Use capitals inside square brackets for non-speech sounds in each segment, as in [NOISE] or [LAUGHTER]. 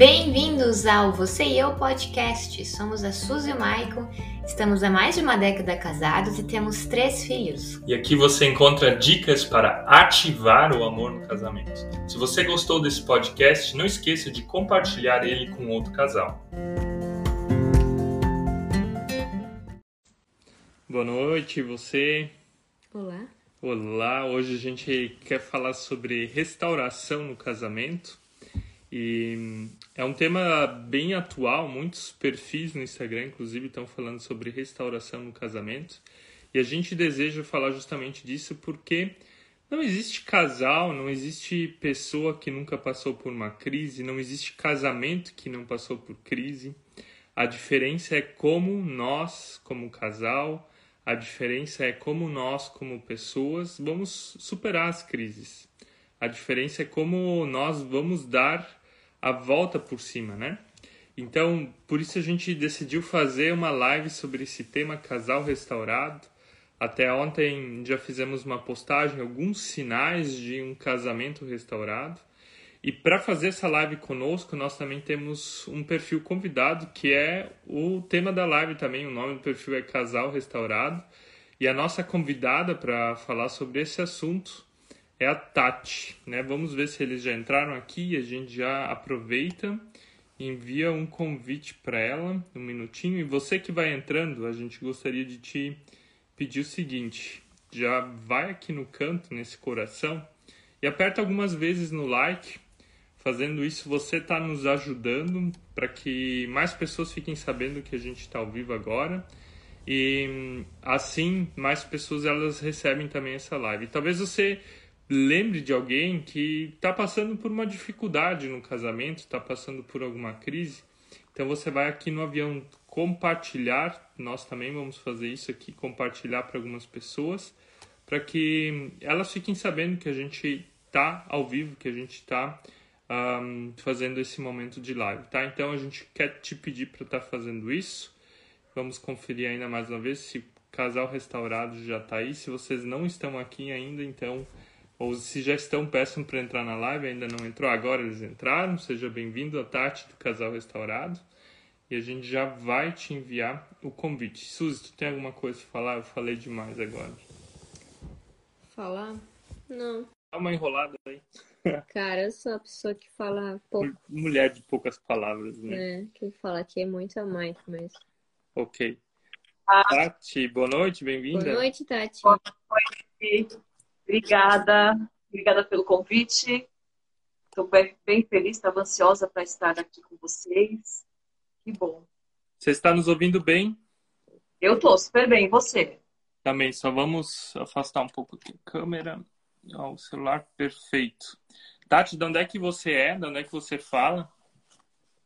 Bem-vindos ao Você e Eu Podcast. Somos a Suzy e o Maicon, estamos há mais de uma década casados e temos três filhos. E aqui você encontra dicas para ativar o amor no casamento. Se você gostou desse podcast, não esqueça de compartilhar ele com outro casal. Boa noite, você. Olá. Olá, hoje a gente quer falar sobre restauração no casamento. E é um tema bem atual, muitos perfis no Instagram, inclusive, estão falando sobre restauração no casamento. E a gente deseja falar justamente disso porque não existe casal, não existe pessoa que nunca passou por uma crise, não existe casamento que não passou por crise. A diferença é como nós, como casal, a diferença é como nós, como pessoas, vamos superar as crises. A diferença é como nós vamos dar a volta por cima, né? Então, por isso a gente decidiu fazer uma live sobre esse tema casal restaurado. Até ontem já fizemos uma postagem, alguns sinais de um casamento restaurado. E para fazer essa live conosco, nós também temos um perfil convidado, que é o tema da live também. O nome do perfil é Casal Restaurado. E a nossa convidada para falar sobre esse assunto é a Tati, né? Vamos ver se eles já entraram aqui. A gente já aproveita envia um convite para ela, um minutinho. E você que vai entrando, a gente gostaria de te pedir o seguinte: já vai aqui no canto, nesse coração, e aperta algumas vezes no like. Fazendo isso, você está nos ajudando para que mais pessoas fiquem sabendo que a gente está ao vivo agora. E assim, mais pessoas elas recebem também essa live. Talvez você lembre de alguém que está passando por uma dificuldade no casamento, está passando por alguma crise. Então você vai aqui no avião compartilhar, nós também vamos fazer isso aqui, compartilhar para algumas pessoas, para que elas fiquem sabendo que a gente está ao vivo, que a gente está um, fazendo esse momento de live, tá? Então a gente quer te pedir para estar tá fazendo isso. Vamos conferir ainda mais uma vez se casal restaurado já está aí. Se vocês não estão aqui ainda, então ou se já estão, peçam para entrar na live, ainda não entrou, agora eles entraram. Seja bem-vindo a Tati do Casal Restaurado. E a gente já vai te enviar o convite. Suzy, tu tem alguma coisa para falar? Eu falei demais agora. Falar? Não. Dá uma enrolada aí. [LAUGHS] Cara, eu sou a pessoa que fala pouco. Mulher de poucas palavras, né? É, quem fala aqui é muito a mãe mas. Ok. Ah. Tati, boa noite, bem-vinda. Boa noite, Tati. Boa noite. Obrigada, obrigada pelo convite. Estou bem, bem feliz, estava ansiosa para estar aqui com vocês. Que bom. Você está nos ouvindo bem? Eu estou super bem, e você? Também, só vamos afastar um pouco aqui a câmera. Ó, o celular perfeito. Tati, de onde é que você é? De onde é que você fala?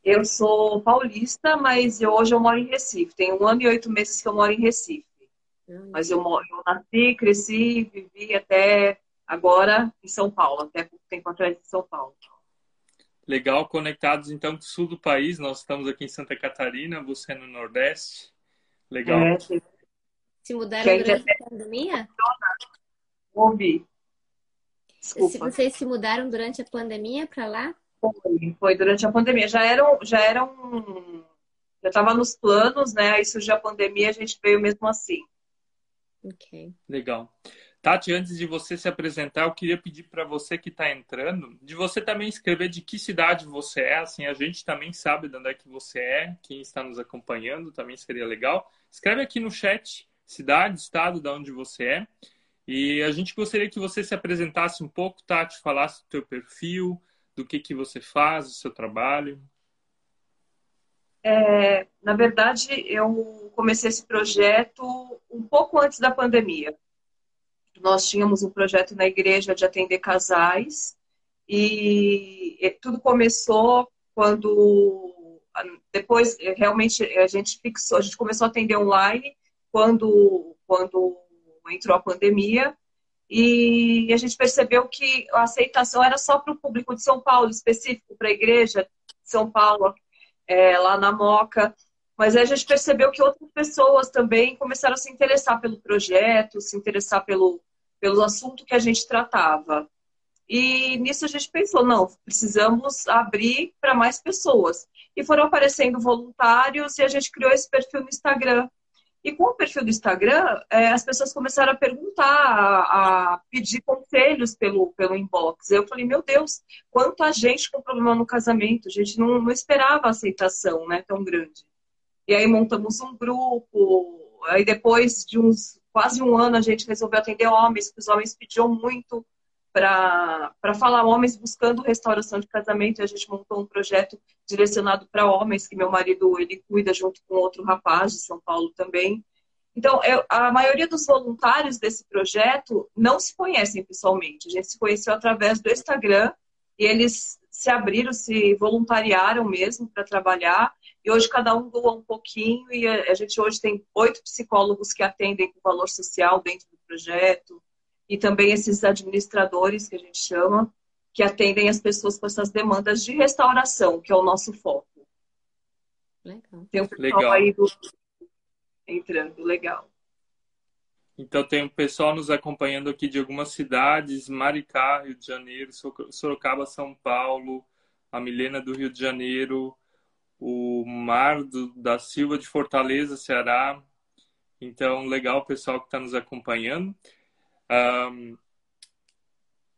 Eu sou paulista, mas hoje eu moro em Recife. Tem um ano e oito meses que eu moro em Recife. Mas eu, eu nasci, cresci, vivi até agora em São Paulo, até pouco tempo atrás em São Paulo. Legal, conectados então com o sul do país. Nós estamos aqui em Santa Catarina, você no Nordeste. Legal. É, se mudaram durante a pandemia? Ouvi. Desculpa. Se vocês se mudaram durante a pandemia para lá? Foi, foi durante a pandemia. Já eram, já eram, já estava nos planos, né? Aí surgiu a pandemia, a gente veio mesmo assim. Ok. Legal. Tati, antes de você se apresentar, eu queria pedir para você que está entrando, de você também escrever de que cidade você é, assim a gente também sabe de onde é que você é, quem está nos acompanhando também seria legal. Escreve aqui no chat cidade, estado, de onde você é. E a gente gostaria que você se apresentasse um pouco, Tati, falasse do teu perfil, do que, que você faz, do seu trabalho. É, na verdade, eu comecei esse projeto um pouco antes da pandemia. Nós tínhamos um projeto na igreja de atender casais e tudo começou quando depois realmente a gente fixou, a gente começou a atender online quando quando entrou a pandemia e a gente percebeu que a aceitação era só para o público de São Paulo, específico para a igreja de São Paulo é, lá na Moca. Mas aí a gente percebeu que outras pessoas também começaram a se interessar pelo projeto, se interessar pelo, pelo assunto que a gente tratava. E nisso a gente pensou, não, precisamos abrir para mais pessoas. E foram aparecendo voluntários e a gente criou esse perfil no Instagram. E com o perfil do Instagram, é, as pessoas começaram a perguntar, a, a, pedir conselhos pelo, pelo inbox. Eu falei, meu Deus, quanta gente com problema no casamento. A gente não, não esperava a aceitação né, tão grande. E aí montamos um grupo. Aí depois de uns quase um ano a gente resolveu atender homens, porque os homens pediam muito para falar homens buscando restauração de casamento. E a gente montou um projeto direcionado para homens, que meu marido ele cuida junto com outro rapaz de São Paulo também. Então, eu, a maioria dos voluntários desse projeto não se conhecem pessoalmente. A gente se conheceu através do Instagram e eles se abriram, se voluntariaram mesmo para trabalhar. E hoje cada um doa um pouquinho e a, a gente hoje tem oito psicólogos que atendem com valor social dentro do projeto e também esses administradores que a gente chama, que atendem as pessoas com essas demandas de restauração, que é o nosso foco. Legal. Tem um pessoal legal. aí do... entrando, legal. Então tem um pessoal nos acompanhando aqui de algumas cidades, Maricá, Rio de Janeiro, Sorocaba, São Paulo, a Milena do Rio de Janeiro, o Mar do, da Silva de Fortaleza, Ceará. Então, legal o pessoal que está nos acompanhando. Um,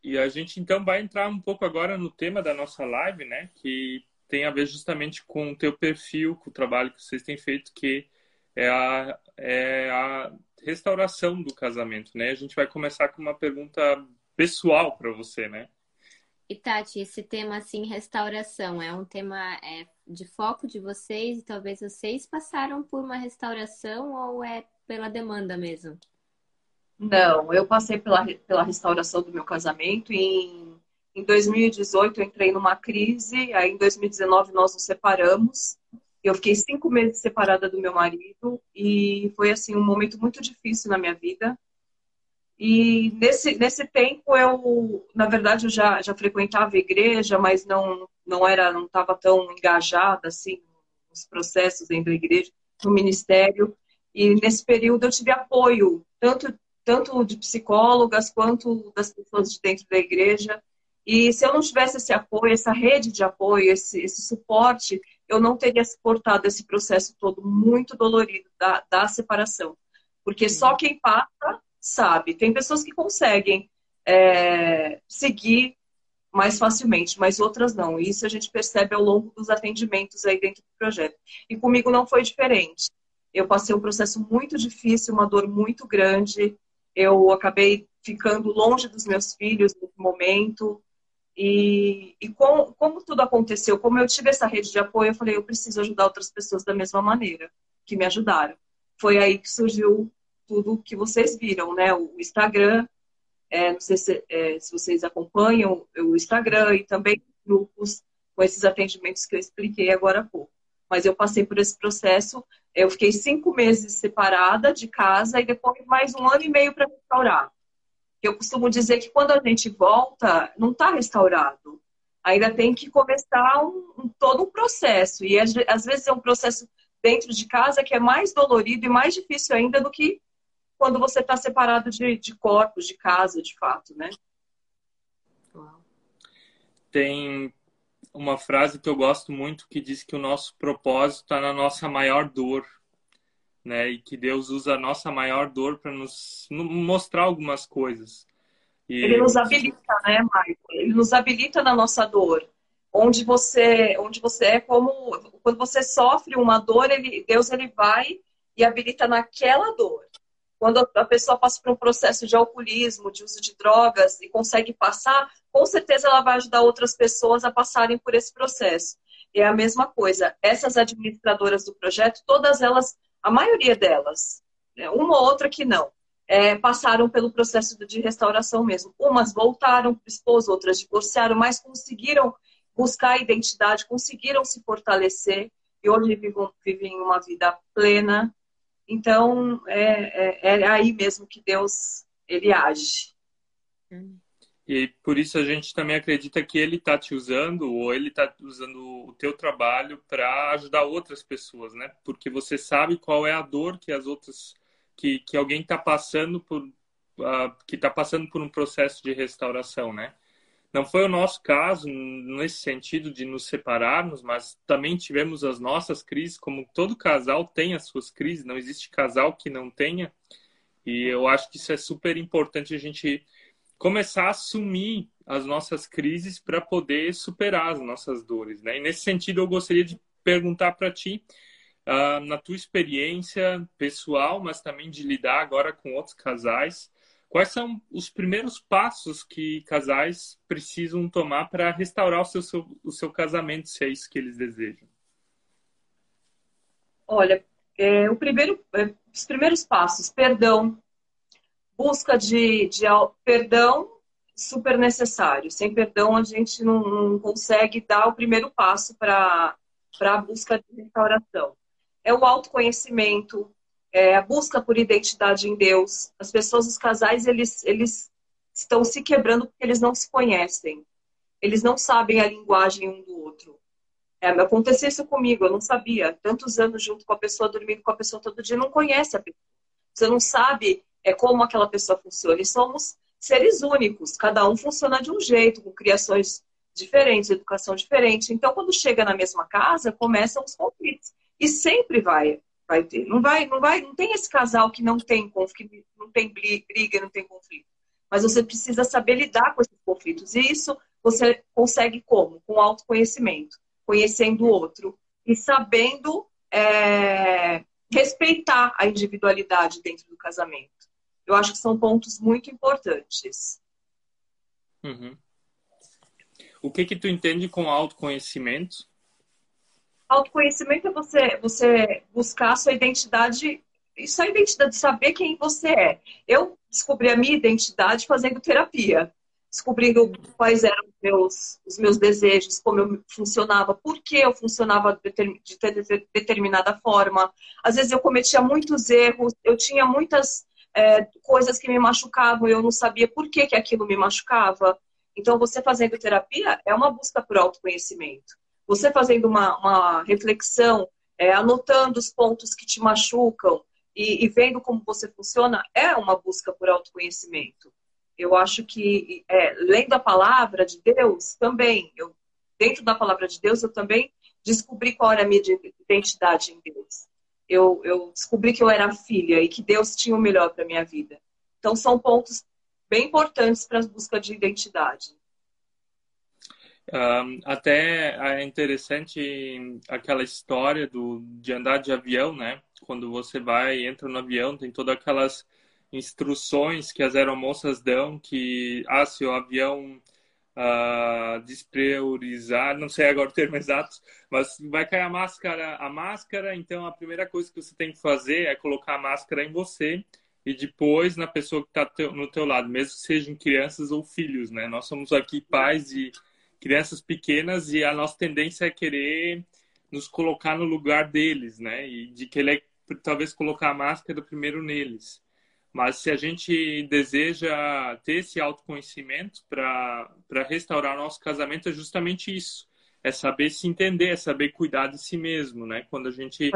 e a gente então vai entrar um pouco agora no tema da nossa live, né? Que tem a ver justamente com o teu perfil, com o trabalho que vocês têm feito, que é a, é a restauração do casamento, né? A gente vai começar com uma pergunta pessoal para você, né? E Tati, esse tema assim, restauração, é um tema é, de foco de vocês e talvez vocês passaram por uma restauração ou é pela demanda mesmo? Não, eu passei pela, pela restauração do meu casamento em, em 2018 eu entrei numa crise, aí em 2019 nós nos separamos. Eu fiquei cinco meses separada do meu marido e foi assim um momento muito difícil na minha vida. E nesse, nesse tempo eu, na verdade, eu já, já frequentava a igreja, mas não não era não estava tão engajada assim nos processos dentro da igreja, no ministério. E nesse período eu tive apoio tanto tanto de psicólogas quanto das pessoas de dentro da igreja. E se eu não tivesse esse apoio, essa rede de apoio, esse, esse suporte, eu não teria suportado esse processo todo muito dolorido da, da separação. Porque só quem passa sabe. Tem pessoas que conseguem é, seguir mais facilmente, mas outras não. Isso a gente percebe ao longo dos atendimentos aí dentro do projeto. E comigo não foi diferente. Eu passei um processo muito difícil, uma dor muito grande, eu acabei ficando longe dos meus filhos no momento. E, e com, como tudo aconteceu, como eu tive essa rede de apoio, eu falei, eu preciso ajudar outras pessoas da mesma maneira que me ajudaram. Foi aí que surgiu tudo que vocês viram, né? O Instagram, é, não sei se, é, se vocês acompanham o Instagram e também grupos com esses atendimentos que eu expliquei agora há pouco. Mas eu passei por esse processo eu fiquei cinco meses separada de casa e depois mais um ano e meio para restaurar. Eu costumo dizer que quando a gente volta, não está restaurado. Ainda tem que começar um, um, todo um processo. E às, vezes é um processo dentro de casa que é mais dolorido e mais difícil ainda do que quando você está separado de, de corpos, de casa, de fato, né? Tem uma frase que eu gosto muito que diz que o nosso propósito está na nossa maior dor, né? E que Deus usa a nossa maior dor para nos mostrar algumas coisas. E... Ele nos habilita, né, Michael? Ele nos habilita na nossa dor. Onde você, onde você é como quando você sofre uma dor, ele, Deus ele vai e habilita naquela dor. Quando a pessoa passa por um processo de alcoolismo, de uso de drogas e consegue passar, com certeza ela vai ajudar outras pessoas a passarem por esse processo. É a mesma coisa. Essas administradoras do projeto, todas elas, a maioria delas, né, uma ou outra que não, é, passaram pelo processo de restauração mesmo. Umas voltaram para o esposo, outras divorciaram, mas conseguiram buscar a identidade, conseguiram se fortalecer e hoje vivem, vivem uma vida plena, então, é, é, é aí mesmo que Deus ele age. E por isso a gente também acredita que ele está te usando, ou ele está usando o teu trabalho para ajudar outras pessoas, né? Porque você sabe qual é a dor que as outras, que, que alguém está passando por, uh, que está passando por um processo de restauração, né? Não foi o nosso caso nesse sentido de nos separarmos, mas também tivemos as nossas crises, como todo casal tem as suas crises, não existe casal que não tenha. E eu acho que isso é super importante a gente começar a assumir as nossas crises para poder superar as nossas dores, né? E nesse sentido eu gostaria de perguntar para ti, uh, na tua experiência pessoal, mas também de lidar agora com outros casais, Quais são os primeiros passos que casais precisam tomar para restaurar o seu, seu, o seu casamento, se é isso que eles desejam? Olha, é, o primeiro, é, os primeiros passos, perdão, busca de, de perdão super necessário. Sem perdão, a gente não, não consegue dar o primeiro passo para a busca de restauração. É o autoconhecimento, é, a busca por identidade em Deus. As pessoas, os casais, eles, eles estão se quebrando porque eles não se conhecem. Eles não sabem a linguagem um do outro. É, aconteceu isso comigo, eu não sabia. Tantos anos junto com a pessoa, dormindo com a pessoa todo dia, não conhece a pessoa. Você não sabe é, como aquela pessoa funciona. E somos seres únicos, cada um funciona de um jeito, com criações diferentes, educação diferente. Então, quando chega na mesma casa, começam os conflitos. E sempre vai vai ter. Não vai, não vai, não tem esse casal que não tem conflito, não tem briga, não tem conflito. Mas você precisa saber lidar com esses conflitos. E isso você consegue como? Com autoconhecimento, conhecendo o outro e sabendo é, respeitar a individualidade dentro do casamento. Eu acho que são pontos muito importantes. Uhum. O que que tu entende com autoconhecimento? Autoconhecimento é você, você buscar a sua identidade, isso é a identidade, saber quem você é. Eu descobri a minha identidade fazendo terapia, descobrindo quais eram os meus, os meus desejos, como eu funcionava, por que eu funcionava de determinada forma. Às vezes eu cometia muitos erros, eu tinha muitas é, coisas que me machucavam, eu não sabia por que, que aquilo me machucava. Então, você fazendo terapia é uma busca por autoconhecimento. Você fazendo uma, uma reflexão, é, anotando os pontos que te machucam e, e, vendo como você funciona, é uma busca por autoconhecimento. Eu acho que, é, lendo a palavra de Deus, também, eu, dentro da palavra de Deus, eu também descobri qual era a minha identidade em Deus. Eu, eu descobri que eu era filha e que Deus tinha o melhor para minha vida. Então, são pontos bem importantes para a busca de identidade. Um, até é interessante aquela história do, de andar de avião, né? Quando você vai, entra no avião, tem todas aquelas instruções que as aeromoças dão que, ah, se o avião uh, despriorizar, não sei agora o termo exato, mas vai cair a máscara, a máscara, então a primeira coisa que você tem que fazer é colocar a máscara em você e depois na pessoa que está no teu lado, mesmo que sejam crianças ou filhos, né? Nós somos aqui pais e crianças pequenas e a nossa tendência é querer nos colocar no lugar deles, né? E de querer talvez colocar a máscara primeiro neles. Mas se a gente deseja ter esse autoconhecimento para restaurar nosso casamento, é justamente isso. É saber se entender, é saber cuidar de si mesmo, né? Quando a gente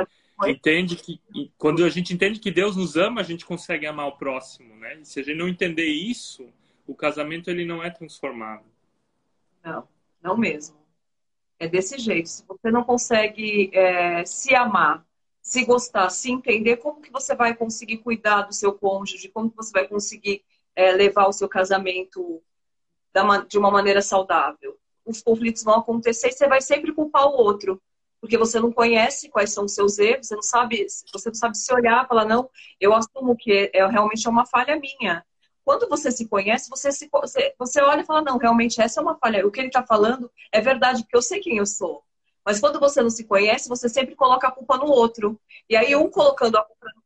entende que quando a gente entende que Deus nos ama, a gente consegue amar o próximo, né? E se a gente não entender isso, o casamento ele não é transformado. Não, não mesmo. É desse jeito. Se você não consegue é, se amar, se gostar, se entender, como que você vai conseguir cuidar do seu cônjuge? Como que você vai conseguir é, levar o seu casamento de uma maneira saudável? Os conflitos vão acontecer e você vai sempre culpar o outro porque você não conhece quais são os seus erros, você não sabe, você não sabe se olhar, falar não, eu assumo que é, realmente é uma falha minha. Quando você se conhece, você, se, você, você olha e fala, não, realmente essa é uma falha. O que ele está falando é verdade, porque eu sei quem eu sou. Mas quando você não se conhece, você sempre coloca a culpa no outro. E aí, um colocando a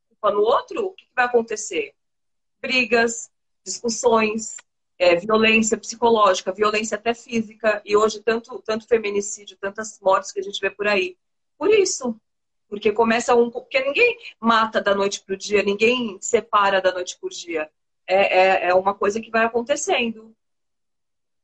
culpa no outro, o que vai acontecer? Brigas, discussões, é, violência psicológica, violência até física, e hoje tanto, tanto feminicídio, tantas mortes que a gente vê por aí. Por isso. Porque começa um. Porque ninguém mata da noite para o dia, ninguém separa da noite por dia é, é, é uma coisa que vai acontecendo.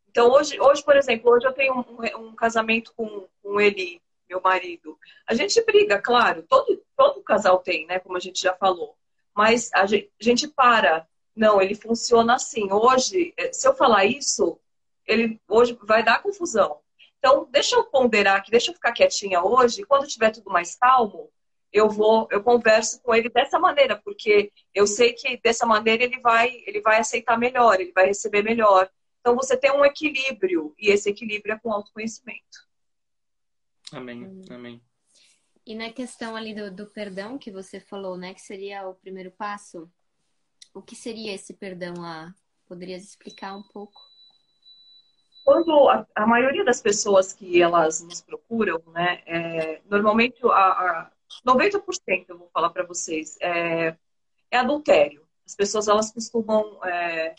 Então, hoje, hoje por exemplo, hoje eu tenho um, um casamento com, com ele, meu marido. A gente briga, claro, todo, todo casal tem, né? Como a gente já falou. Mas a gente, a gente para. Não, ele funciona assim. Hoje, eh, se eu falar isso, ele hoje vai dar confusão. Então, deixa eu ponderar aqui, deixa eu ficar quietinha hoje, quando tiver tudo mais calmo, eu vou, eu converso com ele dessa maneira, porque eu sei que dessa maneira ele vai, ele vai aceitar melhor, ele vai receber melhor. Então você tem um equilíbrio e esse equilíbrio é com autoconhecimento. Amém, amém. E na questão ali do, do perdão que você falou, né, que seria o primeiro passo, o que seria esse perdão lá? Poderias explicar um pouco? Quando a, a maioria das pessoas que elas nos procuram, né, é, normalmente a, a 90% eu vou falar para vocês, é, é, adultério. As pessoas elas costumam é,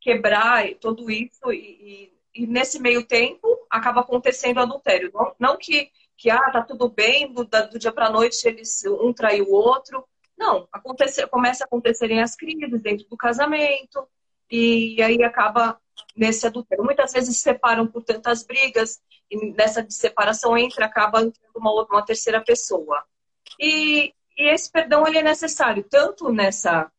quebrar tudo isso e, e, e, nesse meio tempo acaba acontecendo adultério. Não, não que, que ah, tá tudo bem, do, do dia para noite eles um trai o outro. Não, acontece, começa a acontecerem as crises dentro do casamento e aí acaba nesse adultério. Muitas vezes se separam por tantas brigas e nessa separação entra, acaba entrando uma, outra, uma terceira pessoa. E, e esse perdão ele é necessário tanto nessa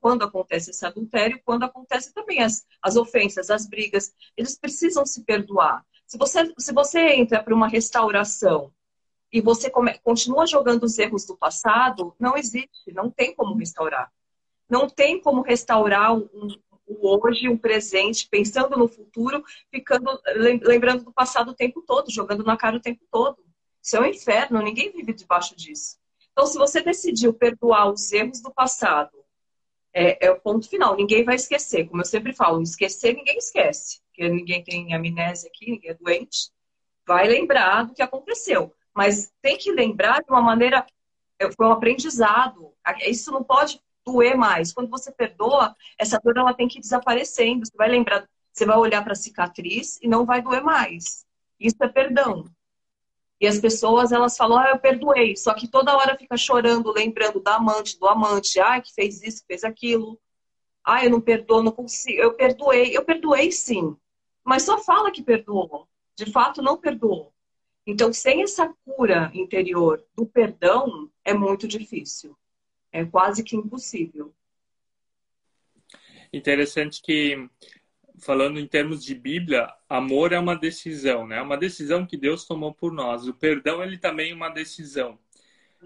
quando acontece esse adultério, quando acontece também as, as ofensas, as brigas, eles precisam se perdoar. Se você, se você entra para uma restauração e você come, continua jogando os erros do passado, não existe, não tem como restaurar. Não tem como restaurar um, o hoje, um presente, pensando no futuro, ficando lembrando do passado o tempo todo, jogando na cara o tempo todo. Isso é um inferno, ninguém vive debaixo disso. Então, se você decidiu perdoar os erros do passado, é, é o ponto final. Ninguém vai esquecer. Como eu sempre falo, esquecer ninguém esquece. Porque ninguém tem amnésia aqui, ninguém é doente. Vai lembrar do que aconteceu. Mas tem que lembrar de uma maneira. É, foi um aprendizado. Isso não pode doer mais. Quando você perdoa, essa dor ela tem que ir desaparecendo. Você vai lembrar, você vai olhar para a cicatriz e não vai doer mais. Isso é perdão. E as pessoas, elas falam, ah, eu perdoei. Só que toda hora fica chorando, lembrando da amante, do amante. Ah, que fez isso, fez aquilo. Ah, eu não perdoo, não consigo. Eu perdoei. Eu perdoei sim. Mas só fala que perdoou. De fato, não perdoou. Então, sem essa cura interior do perdão, é muito difícil. É quase que impossível. Interessante que, falando em termos de Bíblia, amor é uma decisão, né? É uma decisão que Deus tomou por nós. O perdão, ele também é uma decisão.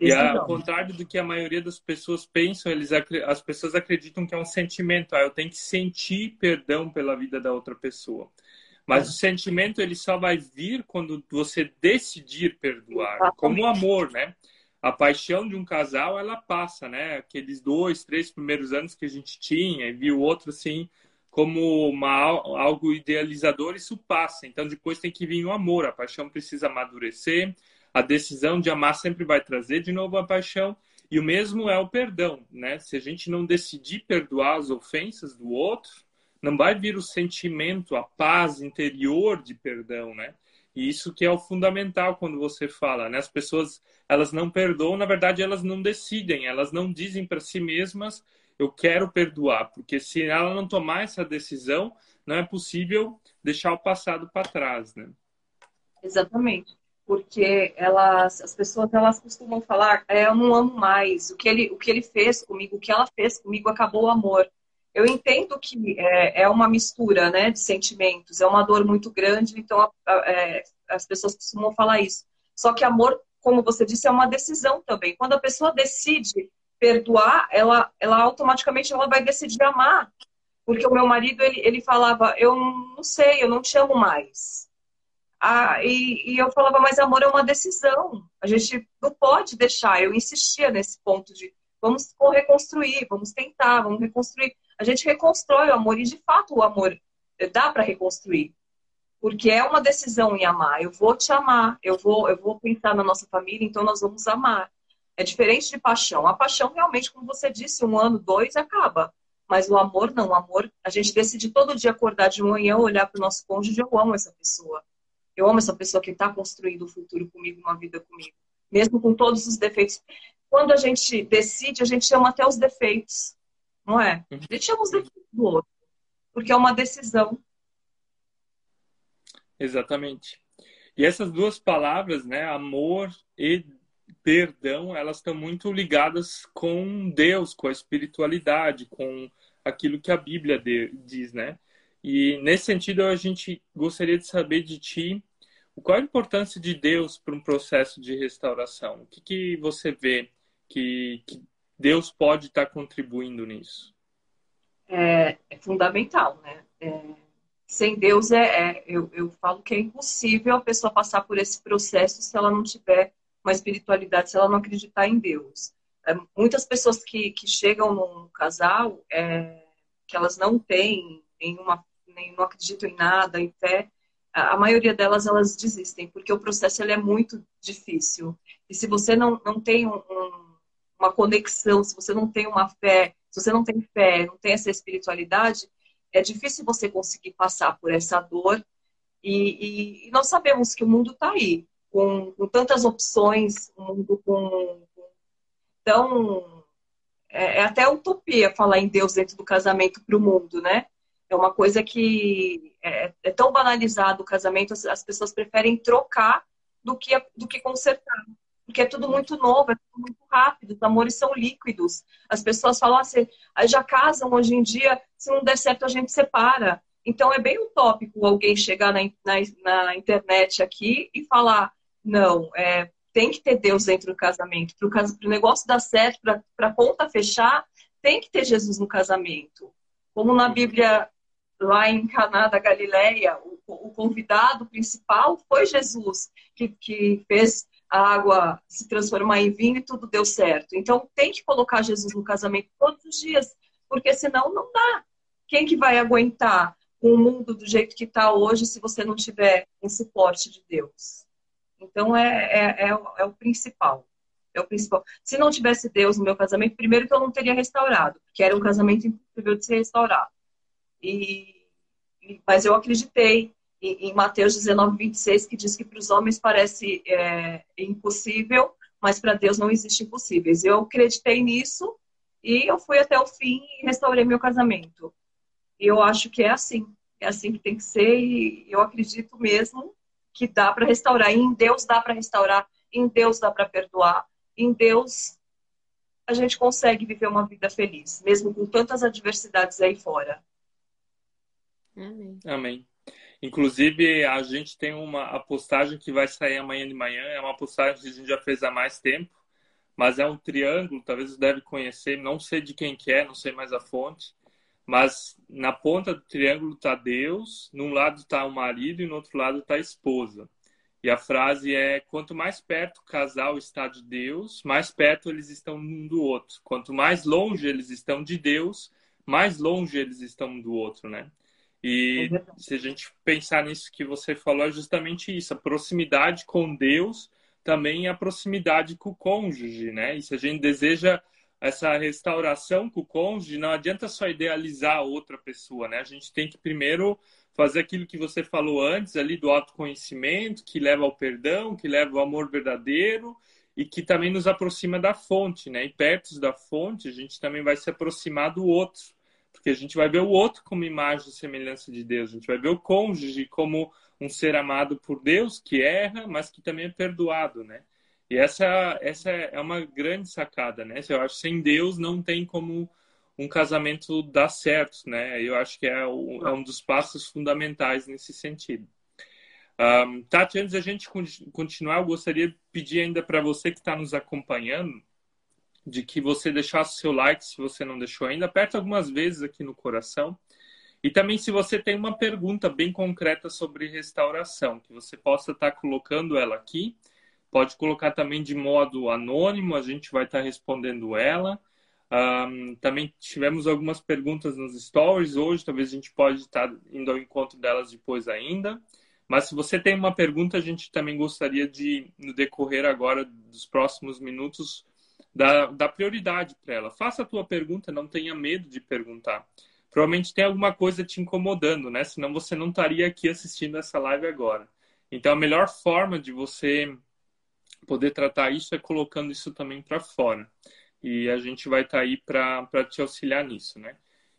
E ao contrário do que a maioria das pessoas pensam, eles, as pessoas acreditam que é um sentimento. Ah, eu tenho que sentir perdão pela vida da outra pessoa. Mas é. o sentimento ele só vai vir quando você decidir perdoar, como o amor, né? A paixão de um casal ela passa, né? Aqueles dois, três primeiros anos que a gente tinha e viu o outro assim como uma, algo idealizador, isso passa. Então depois tem que vir o amor, a paixão precisa amadurecer, a decisão de amar sempre vai trazer de novo a paixão. E o mesmo é o perdão, né? Se a gente não decidir perdoar as ofensas do outro, não vai vir o sentimento, a paz interior de perdão, né? E isso que é o fundamental quando você fala, né? As pessoas, elas não perdoam, na verdade, elas não decidem, elas não dizem para si mesmas, eu quero perdoar, porque se ela não tomar essa decisão, não é possível deixar o passado para trás, né? Exatamente. Porque elas, as pessoas, elas costumam falar, é, eu não amo mais, o que ele, o que ele fez comigo, o que ela fez comigo, acabou o amor. Eu entendo que é, é, uma mistura né, de sentimentos, é uma dor muito grande, então é, as pessoas costumam falar isso. Só que amor, como você disse, é uma decisão também. Quando a pessoa decide perdoar, ela, ela automaticamente ela vai decidir amar. Porque o meu marido, ele, ele falava, eu não sei, eu não te amo mais. Ah, e, e eu falava, mas amor é uma decisão. A gente não pode deixar. Eu insistia nesse ponto de vamos reconstruir, vamos tentar, vamos reconstruir a gente reconstrói o amor e de fato o amor dá para reconstruir. Porque é uma decisão em amar. Eu vou te amar, eu vou, eu vou pensar na nossa família, então nós vamos amar. É diferente de paixão. A paixão realmente, como você disse, um ano, dois, acaba. Mas o amor não. O amor, a gente decide todo dia acordar de manhã, olhar para o nosso cônjuge, eu amo essa pessoa. Eu amo essa pessoa que está construindo o um futuro comigo, uma vida comigo. Mesmo com todos os defeitos. Quando a gente decide, a gente ama até os defeitos não é? Uhum. Deixamos do outro, porque é uma decisão. Exatamente. E essas duas palavras, né, amor e perdão, elas estão muito ligadas com Deus, com a espiritualidade, com aquilo que a Bíblia diz, né? E nesse sentido, a gente gostaria de saber de ti qual a importância de Deus para um processo de restauração. O que, que você vê que, que Deus pode estar contribuindo nisso? É, é fundamental, né? É, sem Deus, é, é eu, eu falo que é impossível a pessoa passar por esse processo se ela não tiver uma espiritualidade, se ela não acreditar em Deus. É, muitas pessoas que, que chegam num casal, é, que elas não têm nenhuma, nem, não acreditam em nada, em fé, a, maioria delas elas desistem, porque o processo ele é muito difícil. E se você não, não tem um, um, uma conexão, se você não tem uma fé, se você não tem fé, não tem essa espiritualidade, é difícil você conseguir passar por essa dor. E, e, e nós sabemos que o mundo está aí, com, com, tantas opções, um mundo com. Então, é, é, até utopia falar em Deus dentro do casamento para o mundo, né? É uma coisa que é, é tão banalizado o casamento, as, as, pessoas preferem trocar do que, do que consertar. Porque é tudo muito novo, é tudo muito rápido, os amores são líquidos. As pessoas falam assim, já casam hoje em dia, se não der certo a gente separa. Então é bem utópico alguém chegar na, na, na internet aqui e falar, não, é, tem que ter Deus dentro do casamento. Para o negócio dar certo, para a conta fechar, tem que ter Jesus no casamento. Como na Bíblia, lá em Caná da Galileia, o, o convidado principal foi Jesus, que, que fez a água se transformar em vinho e tudo deu certo. Então tem que colocar Jesus no casamento todos os dias, porque senão não dá. Quem que vai aguentar o mundo do jeito que está hoje se você não tiver um suporte de Deus? Então é, é, é, é, o principal. É o principal. Se não tivesse Deus no meu casamento, primeiro que eu não teria restaurado, porque era um casamento impossível de ser restaurado. E, mas eu acreditei em, Mateus 19, 26, que diz que para os homens parece é, impossível, mas para Deus não existe impossíveis. Eu acreditei nisso e eu fui até o fim e restaurei meu casamento. E eu acho que é assim. É assim que tem que ser e eu acredito mesmo que dá para restaurar. E em Deus dá para restaurar, em Deus dá para perdoar, em Deus a gente consegue viver uma vida feliz, mesmo com tantas adversidades aí fora. Amém. Amém. Inclusive, a gente tem uma postagem que vai sair amanhã de manhã, é uma postagem que a gente já fez há mais tempo, mas é um triângulo, talvez você deve conhecer, não sei de quem que é, não sei mais a fonte, mas na ponta do triângulo está Deus, num lado está o marido e no outro lado está a esposa. E a frase é: quanto mais perto o casal está de Deus, mais perto eles estão um do outro. Quanto mais longe eles estão de Deus, mais longe eles estão um do outro, né? E é se a gente pensar nisso que você falou, é justamente isso: a proximidade com Deus também é a proximidade com o cônjuge, né? E se a gente deseja essa restauração com o cônjuge, não adianta só idealizar a outra pessoa, né? A gente tem que primeiro fazer aquilo que você falou antes ali do autoconhecimento, que leva ao perdão, que leva ao amor verdadeiro e que também nos aproxima da fonte, né? E perto da fonte, a gente também vai se aproximar do outro, porque a gente vai ver o outro como imagem e semelhança de Deus, a gente vai ver o cônjuge como um ser amado por Deus, que erra, mas que também é perdoado, né? E essa, essa é uma grande sacada, né? Eu acho que sem Deus não tem como um casamento dar certo, né? Eu acho que é, o, é um dos passos fundamentais nesse sentido. Um, Tati, antes da gente continuar, eu gostaria de pedir ainda para você que está nos acompanhando, de que você deixasse seu like se você não deixou ainda, aperta algumas vezes aqui no coração. E também se você tem uma pergunta bem concreta sobre restauração, que você possa estar tá colocando ela aqui Pode colocar também de modo anônimo, a gente vai estar respondendo ela. Um, também tivemos algumas perguntas nos stories hoje, talvez a gente pode estar indo ao encontro delas depois ainda. Mas se você tem uma pergunta, a gente também gostaria de, no decorrer agora dos próximos minutos, dar, dar prioridade para ela. Faça a tua pergunta, não tenha medo de perguntar. Provavelmente tem alguma coisa te incomodando, né? Senão você não estaria aqui assistindo essa live agora. Então, a melhor forma de você poder tratar isso é colocando isso também para fora. E a gente vai estar tá aí para te auxiliar nisso, né?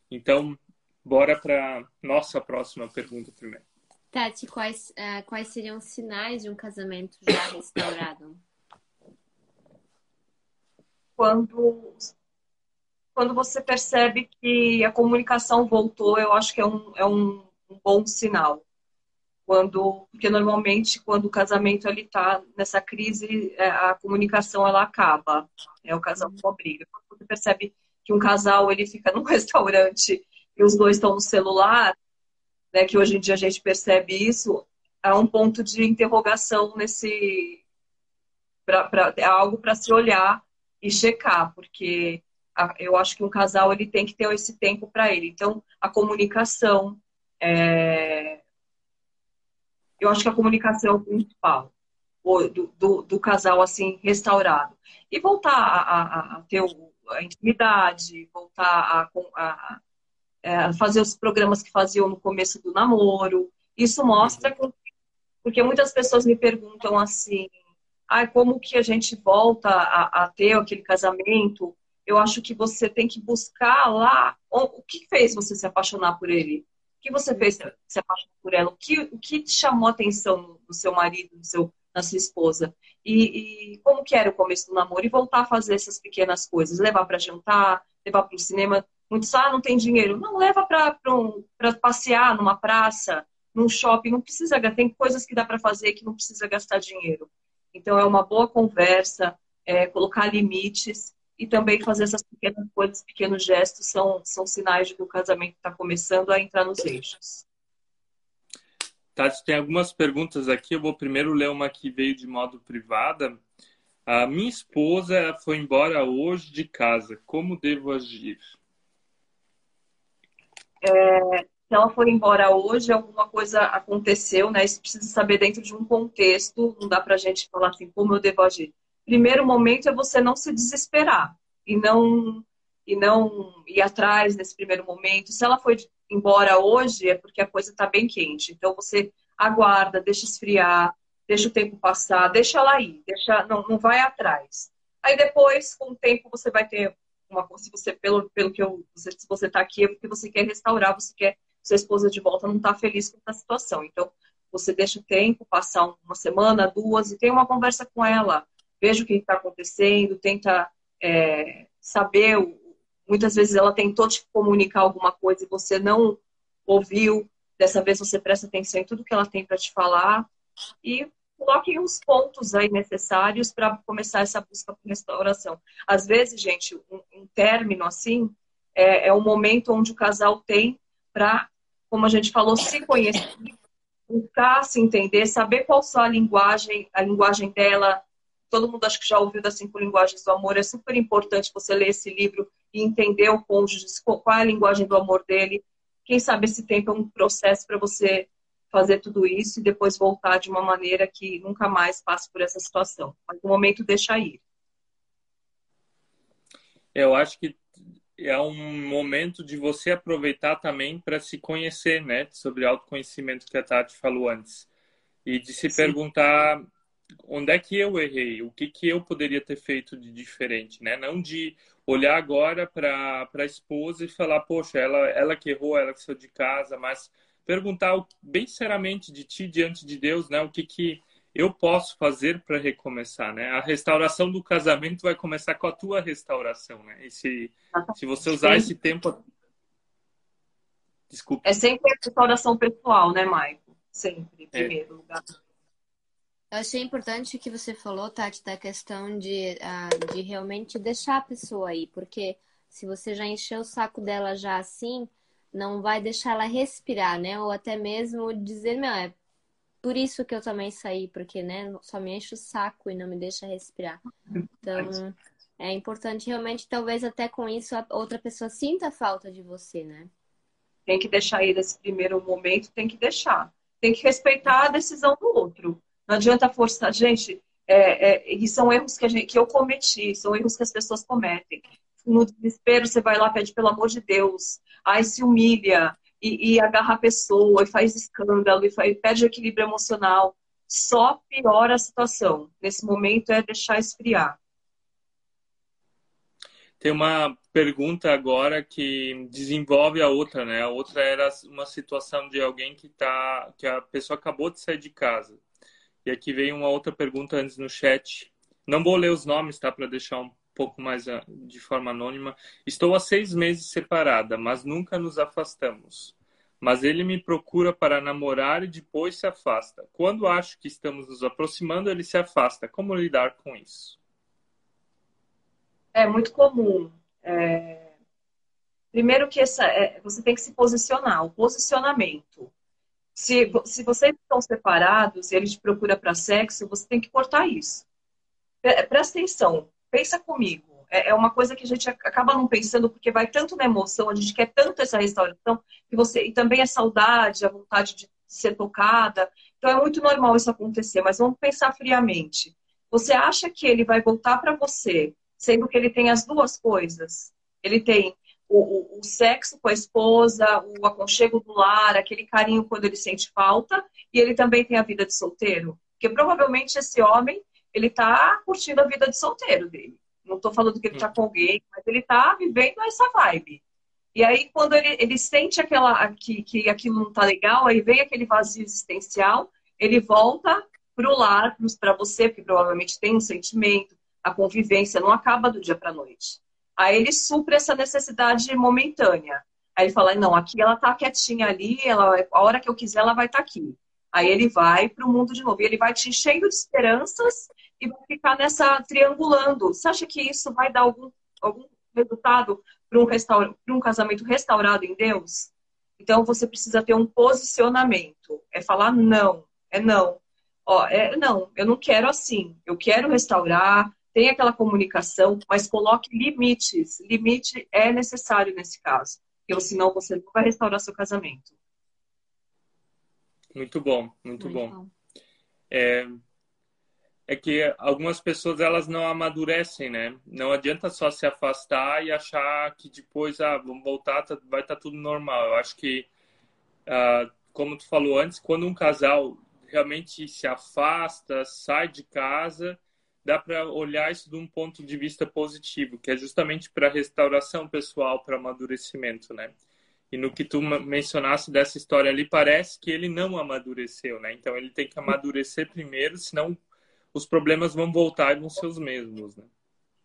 Então, bora para nossa próxima pergunta primeiro. Tati, quais, uh, quais seriam os sinais de um casamento já restaurado? Quando, quando você percebe que a comunicação voltou, eu acho que é um, é um um bom sinal. Quando, porque normalmente quando o casamento ele está nessa crise, é, a comunicação ela acaba, é o casal só briga. Quando você percebe que um casal ele fica num [LAUGHS] restaurante e os dois estão no celular, né, que hoje em dia a gente percebe isso, há um ponto de interrogação nesse pra, pra, é algo para se olhar e checar, porque eu acho que um casal ele tem que ter esse tempo para ele. Então, a comunicação, é... eu acho que a comunicação é o principal do, do, do casal assim restaurado e voltar a, a, a ter a intimidade, voltar a, a, é, fazer os programas que faziam no começo do namoro. Isso mostra que, porque muitas pessoas me perguntam assim, ah, como que a gente volta a, a ter aquele casamento eu acho que você tem que buscar lá o que fez você se apaixonar por ele. O que você fez se apaixonar por ela? O que, o que te chamou a atenção no seu marido, no seu, na sua esposa? E, e como que era o começo do namoro? E voltar a fazer essas pequenas coisas. Levar para jantar, levar para o cinema. Muitos, ah, não tem dinheiro. Não, leva para um, passear numa praça, num shopping. Não precisa, tem coisas que dá para fazer que não precisa gastar dinheiro. Então, é uma boa conversa, é, colocar limites e também fazer essas pequenas coisas, pequenos gestos, são, são sinais de que o casamento está começando a entrar nos eixos. Tati, tem algumas perguntas aqui. Eu vou primeiro ler uma que veio de modo privada. A minha esposa foi embora hoje de casa. Como devo agir? É, se ela foi embora hoje, alguma coisa aconteceu, né? Isso precisa saber dentro de um contexto. Não dá para a gente falar assim, como eu devo agir primeiro momento é você não se desesperar e não e não ir atrás nesse primeiro momento. Se ela foi embora hoje, é porque a coisa está bem quente. Então você aguarda, deixa esfriar, deixa o tempo passar, deixa ela ir, deixa, não, não vai atrás. Aí depois, com o tempo, você vai ter uma se você pelo, pelo que eu se você está aqui é porque você quer restaurar, você quer sua esposa de volta não está feliz com essa situação. Então você deixa o tempo passar uma semana, duas e tem uma conversa com ela veja o que está acontecendo, tenta é, saber. Muitas vezes ela tentou te comunicar alguma coisa e você não ouviu. Dessa vez você presta atenção em tudo que ela tem para te falar e coloque os pontos aí necessários para começar essa busca por restauração. Às vezes, gente, um, um término assim é, é um momento onde o casal tem para, como a gente falou, se conhecer, buscar se entender, saber qual só a linguagem, a linguagem dela, todo mundo acho que já ouviu das cinco linguagens do amor. É super importante você ler esse livro e entender o cônjuge, qual é a linguagem do amor dele. Quem sabe esse tempo é um processo para você fazer tudo isso e depois voltar de uma maneira que nunca mais passe por essa situação. Mas no momento deixa ir. Eu acho que é um momento de você aproveitar também para se conhecer, né? Sobre autoconhecimento que a Tati falou antes. E de se Sim. perguntar onde é que eu errei, o que, que eu poderia ter feito de diferente, né? Não de olhar agora para a esposa e falar, poxa, ela, ela que errou, ela que saiu de casa, mas perguntar bem seriamente de ti diante de Deus, né? O que, que eu posso fazer para recomeçar, né? A restauração do casamento vai começar com a tua restauração, né? E se, se você usar Sim. esse tempo... Desculpa. É sempre a restauração pessoal, né, Maico? Sempre, em é. primeiro é. lugar. Eu achei importante o que você falou, Tati, da questão de, uh, de realmente deixar a pessoa aí, porque se você já encheu o saco dela já assim, não vai deixar ela respirar, né? Ou até mesmo dizer, meu, é por isso que eu também saí, porque, né, só me enche o saco e não me deixa respirar. Então, é importante realmente, talvez até com isso a outra pessoa sinta falta de você, né? Tem que deixar aí nesse primeiro momento, tem que deixar. Tem que respeitar a decisão do outro. Não adianta forçar. Gente, é, é, e são erros que, a gente, que eu cometi, são erros que as pessoas cometem. No desespero, você vai lá, pede pelo amor de Deus, aí se humilha e, e agarra a pessoa e faz escândalo e faz, perde o equilíbrio emocional. Só piora a situação. Nesse momento é deixar esfriar. Tem uma pergunta agora que desenvolve a outra, né? A outra era uma situação de alguém que tá, que a pessoa acabou de sair de casa e aqui veio uma outra pergunta antes no chat. Não vou ler os nomes, tá? Para deixar um pouco mais ah, de forma anônima. Estou há seis meses separada, mas nunca nos afastamos. mas ele me procura para namorar e depois se afasta. Quando acho que estamos nos aproximando, ele se afasta. Como lidar com isso? É muito comum. É... Primeiro que essa, é... você tem que se posicionar, o posicionamento. Se, se vocês estão separados e ele te procura para sexo, você tem que cortar isso. Presta atenção, pensa comigo é, é uma coisa que a gente acaba não pensando, porque vai tanto na emoção, a gente quer tanto essa restauração, que você, e também a saudade, a vontade de ser tocada. Então é muito normal isso acontecer, mas vamos pensar friamente. Você acha que ele vai voltar para você, sendo que ele tem as duas coisas? Ele tem o, o, o, sexo com a esposa, o aconchego do lar, aquele carinho quando ele sente falta, e ele também tem a vida de solteiro? Porque provavelmente esse homem, ele tá curtindo a vida de solteiro dele. Não estou falando que ele está com alguém, mas ele está vivendo essa vibe. E aí, quando ele, ele sente aquela, que, que aquilo não está legal, aí vem aquele vazio existencial, ele volta para o lar, para você, porque provavelmente tem um sentimento, a convivência não acaba do dia para noite. Aí ele supre essa necessidade momentânea. Aí ele fala, não, aqui ela está quietinha ali, ela, a hora que eu quiser ela vai estar tá aqui. Aí ele vai para o mundo de novo. E ele vai te enchendo de esperanças e vai ficar nessa triangulando. Você acha que isso vai dar algum, algum resultado para um, restaur... um casamento restaurado em Deus? Então você precisa ter um posicionamento. É falar não, é não. Ó, é não, eu não quero assim. Eu quero restaurar, tem aquela comunicação, mas coloque limites. Limite é necessário nesse caso. Porque senão você não vai restaurar seu casamento. Muito bom, muito, muito bom. bom. É, é que algumas pessoas elas não amadurecem, né? Não adianta só se afastar e achar que depois ah, vamos voltar, tá, vai estar tá tudo normal. Eu acho que, ah, como tu falou antes, quando um casal realmente se afasta, sai de casa, dá para olhar isso de um ponto de vista positivo, que é justamente para restauração pessoal, para amadurecimento, né? E no que tu mencionaste dessa história ali, parece que ele não amadureceu, né? Então ele tem que amadurecer primeiro, senão os problemas vão voltar e vão ser os mesmos, né?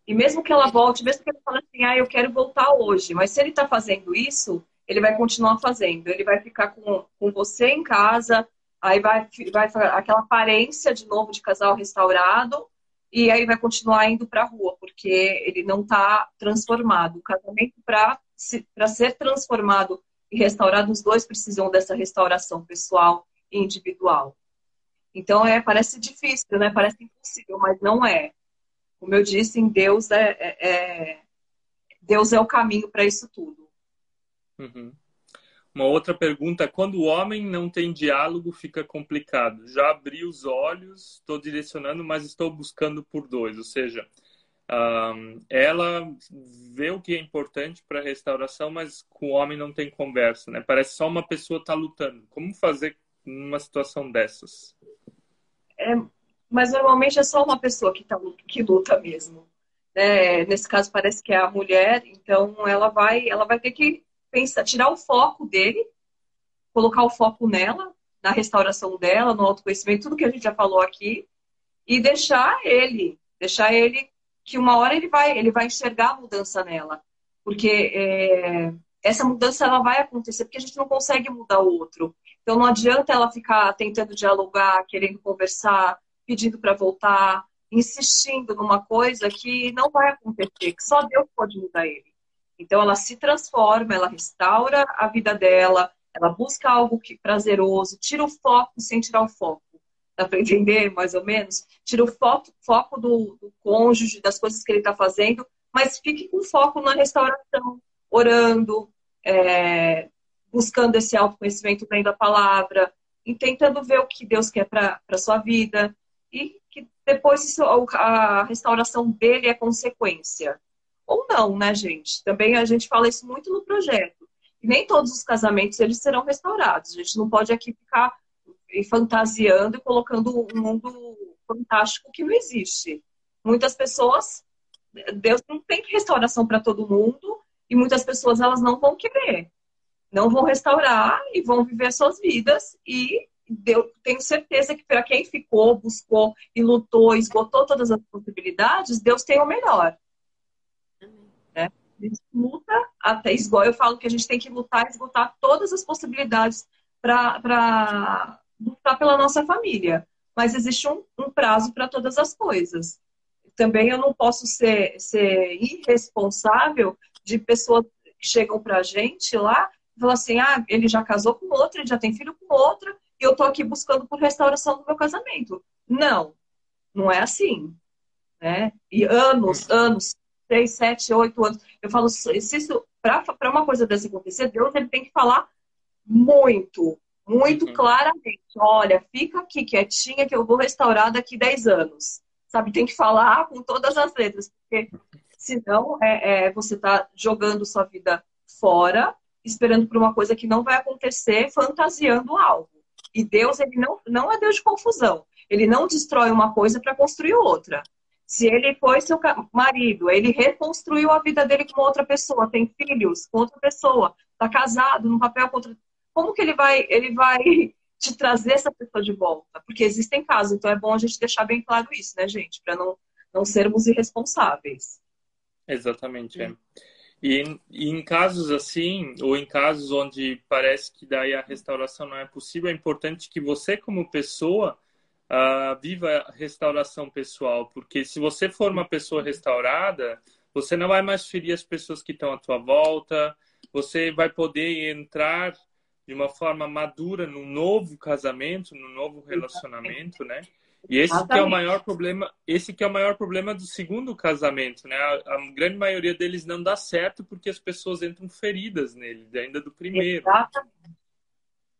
E mesmo que ela volte, mesmo que ele fale assim, ah, eu quero voltar hoje, mas se ele está fazendo isso, ele vai continuar fazendo. Ele vai ficar com, com você em casa, aí vai, vai aquela aparência de novo de casal restaurado, e aí vai continuar indo para a rua, porque ele não está transformado. O casamento, para ser transformado e restaurado, os dois precisam dessa restauração pessoal e individual. Então, é, parece difícil, né? Parece impossível, mas não é. Como eu disse, em Deus é, é, é Deus é o caminho para isso tudo. Uhum. Uma outra pergunta: quando o homem não tem diálogo, fica complicado. Já abri os olhos, estou direcionando, mas estou buscando por dois. Ou seja, um, ela vê o que é importante para a restauração, mas com o homem não tem conversa, né? Parece só uma pessoa estar tá lutando. Como fazer numa situação dessas? É, mas normalmente é só uma pessoa que, tá, que luta mesmo. Né? Nesse caso parece que é a mulher, então ela vai, ela vai ter que pensar, tirar o foco dele, colocar o foco nela, na restauração dela, no autoconhecimento, tudo que a gente já falou aqui, e deixar ele, deixar ele que uma hora ele vai, ele vai enxergar a mudança nela, porque é, essa mudança ela vai acontecer porque a gente não consegue mudar o outro. Então não adianta ela ficar tentando dialogar, querendo conversar, pedindo para voltar, insistindo numa coisa que não vai acontecer, que só Deus pode mudar ele. Então ela se transforma, ela restaura a vida dela, ela busca algo que prazeroso, tira o foco sem tirar o foco. Dá para entender, mais ou menos? Tira o foco, foco do, do cônjuge, das coisas que ele está fazendo, mas fique com foco na restauração, orando, é, buscando esse autoconhecimento lendo a palavra, e tentando ver o que Deus quer para a sua vida. E que depois isso, a restauração dele é consequência. Ou não, né, gente? Também a gente fala isso muito no projeto. Nem todos os casamentos eles serão restaurados. A gente não pode aqui ficar fantasiando e colocando um mundo fantástico que não existe. Muitas pessoas, Deus não tem restauração para todo mundo, e muitas pessoas elas não vão querer, não vão restaurar e vão viver suas vidas e eu tenho certeza que para quem ficou, buscou e lutou, esgotou todas as possibilidades, Deus tem o melhor. Né? A gente luta até esgotar. Eu falo que a gente tem que lutar, esgotar todas as possibilidades para lutar pela nossa família. Mas existe um, um prazo para todas as coisas. Também eu não posso ser, ser irresponsável de pessoas que chegam para a gente lá falam assim: ah, ele já casou com outra, ele já tem filho com outra, e eu estou aqui buscando por restauração do meu casamento. Não, não é assim. Né? E anos, anos, seis, sete, oito anos. Eu falo, se isso, para uma coisa dessa acontecer, Deus ele tem que falar muito, muito uhum. claramente. Olha, fica aqui quietinha que eu vou restaurar daqui 10 anos. Sabe, tem que falar com todas as letras, porque senão é, é, você está jogando sua vida fora, esperando por uma coisa que não vai acontecer, fantasiando algo. E Deus, ele não, não é Deus de confusão. Ele não destrói uma coisa para construir outra. Se ele foi seu marido, ele reconstruiu a vida dele com outra pessoa, tem filhos com outra pessoa, está casado, no papel com outra como que ele vai, ele vai [LAUGHS] te trazer essa pessoa de volta? Porque existem casos, então é bom a gente deixar bem claro isso, né, gente? Para não, não sermos irresponsáveis. Exatamente, é. E em, e em, casos assim, ou em casos onde parece que daí a restauração não é possível, é importante que você, como pessoa, uh, viva a restauração pessoal. Porque se você for uma pessoa restaurada, você não vai mais ferir as pessoas que estão à tua volta, você vai poder entrar de uma forma madura no novo casamento, no novo relacionamento, né? E esse que é o maior problema, esse que é o maior problema do segundo casamento, né? A, a, grande maioria deles não dá certo porque as pessoas entram feridas nele, ainda do primeiro. Exatamente.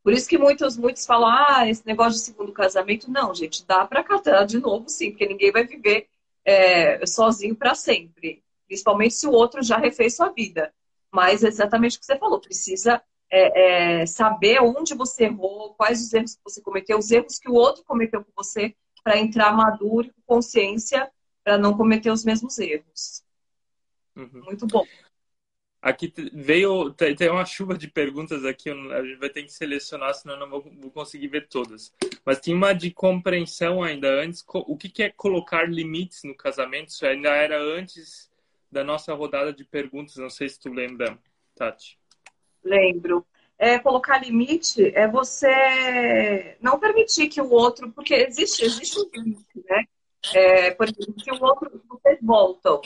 Por isso que muitos, muitos falam, ah, esse negócio de segundo casamento, não, gente, dá para casar de novo, sim, porque ninguém vai viver é, sozinho para sempre, principalmente se o outro já refez sua vida. Mas é exatamente o que você falou, precisa é, é, saber onde você errou, quais os erros que você cometeu, os erros que o outro cometeu com você, para entrar maduro e com consciência para não cometer os mesmos erros. Uhum. Muito bom. Aqui veio, tem uma chuva de perguntas aqui, a gente vai ter que selecionar, senão eu não vou, conseguir ver todas. Mas tem uma de compreensão ainda antes. O que, que é colocar limites no casamento? Isso ainda era antes da nossa rodada de perguntas, não sei se tu lembra, Tati. Lembro. É, colocar limite é você não permitir que o outro, porque existe, existe um limite, né? É, por exemplo, se o outro, vocês voltam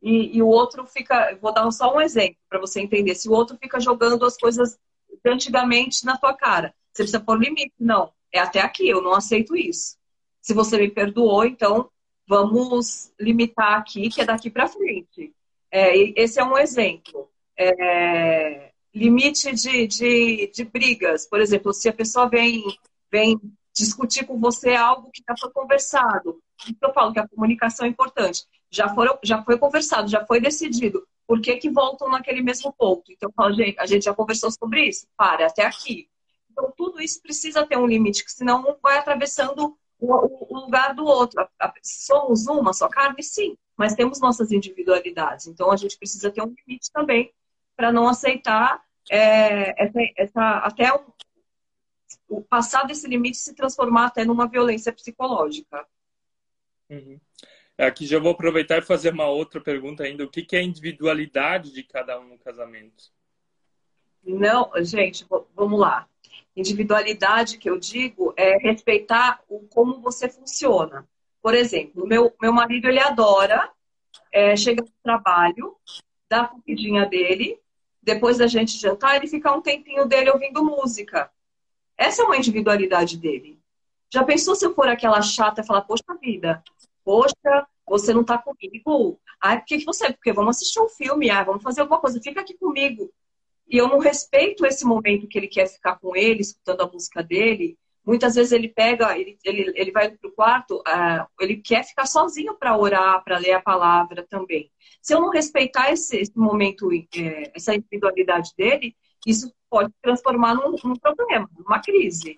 e, e o outro fica, vou dar só um exemplo para você entender, se o outro fica jogando as coisas de antigamente na tua cara, você precisa pôr limite, não, é até aqui, eu não aceito isso. Se você me perdoou, então vamos limitar aqui, que é daqui para frente. É, esse é um exemplo. É, limite de, de, de brigas. Por exemplo, se a pessoa vem, vem discutir com você algo que já foi conversado. Eu falo que a comunicação é importante. Já, foram, já foi conversado, já foi decidido. Por que, que voltam naquele mesmo ponto? Então, eu falo, gente, a gente já conversou sobre isso? Para, até aqui. Então, tudo isso precisa ter um limite, que senão um vai atravessando o, o lugar do outro. Somos uma só carne? Sim, mas temos nossas individualidades. Então, a gente precisa ter um limite também para não aceitar é, essa, essa, até o, o passar desse limite se transformar até numa violência psicológica. Uhum. Aqui já vou aproveitar e fazer uma outra pergunta ainda. O que, que é a individualidade de cada um no casamento? Não, gente, vamos lá. Individualidade que eu digo é respeitar o como você funciona. Por exemplo, meu, meu marido ele adora é, chegar do trabalho, dar a comidinha dele, depois da gente jantar, ele ficar um tempinho dele ouvindo música. Essa é uma individualidade dele. Já pensou se eu for aquela chata e falar, poxa vida, poxa, você não tá comigo? Ah, por que, que você? Porque vamos assistir um filme, ah, vamos fazer alguma coisa, fica aqui comigo. E eu não respeito esse momento que ele quer ficar com ele, escutando a música dele. Muitas vezes ele pega, ele, ele, ele vai pro quarto, uh, ele quer ficar sozinho para orar, para ler a palavra também. Se eu não respeitar esse, esse momento, é, essa individualidade dele, isso pode transformar num, num, problema, numa crise.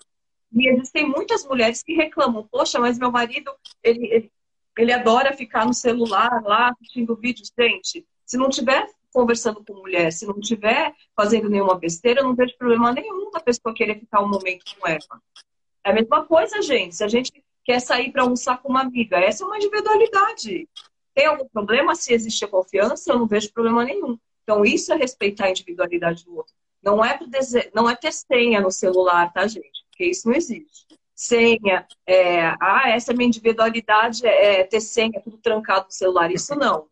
E existem muitas mulheres que reclamam, poxa, mas meu marido, ele, ele, ele adora ficar no celular lá, assistindo vídeos. Gente, se não tiver conversando com mulher, se não tiver fazendo nenhuma besteira, eu não vejo problema nenhum da pessoa querer ficar um momento com ela. É a mesma coisa, gente. Se a gente quer sair para almoçar com uma amiga, essa é uma individualidade. Tem algum problema? Se existe confiança, eu não vejo problema nenhum. Então, isso é respeitar a individualidade do outro. Não é, dese... não é ter senha no celular, tá, gente? Porque isso não existe. Senha, é... ah, essa é minha individualidade, é ter senha, tudo trancado no celular. Isso não.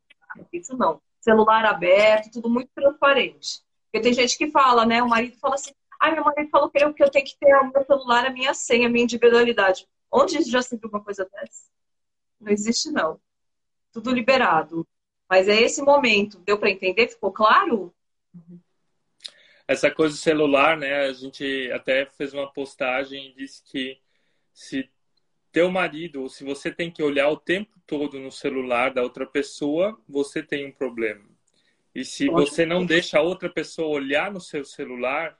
Isso não. Celular aberto, tudo muito transparente. Porque tem gente que fala, né? O marido fala assim, ah, meu marido falou que eu, que eu tenho que ter o meu celular, a minha senha, a minha individualidade. Onde já se viu uma coisa dessa? Não existe, não. Tudo liberado. Mas é esse momento. Deu para entender? Ficou claro? Essa coisa do celular, né? A gente até fez uma postagem e disse que se teu marido, ou se você tem que olhar o tempo todo no celular da outra pessoa, você tem um problema. E se você não deixa a outra pessoa olhar no seu celular,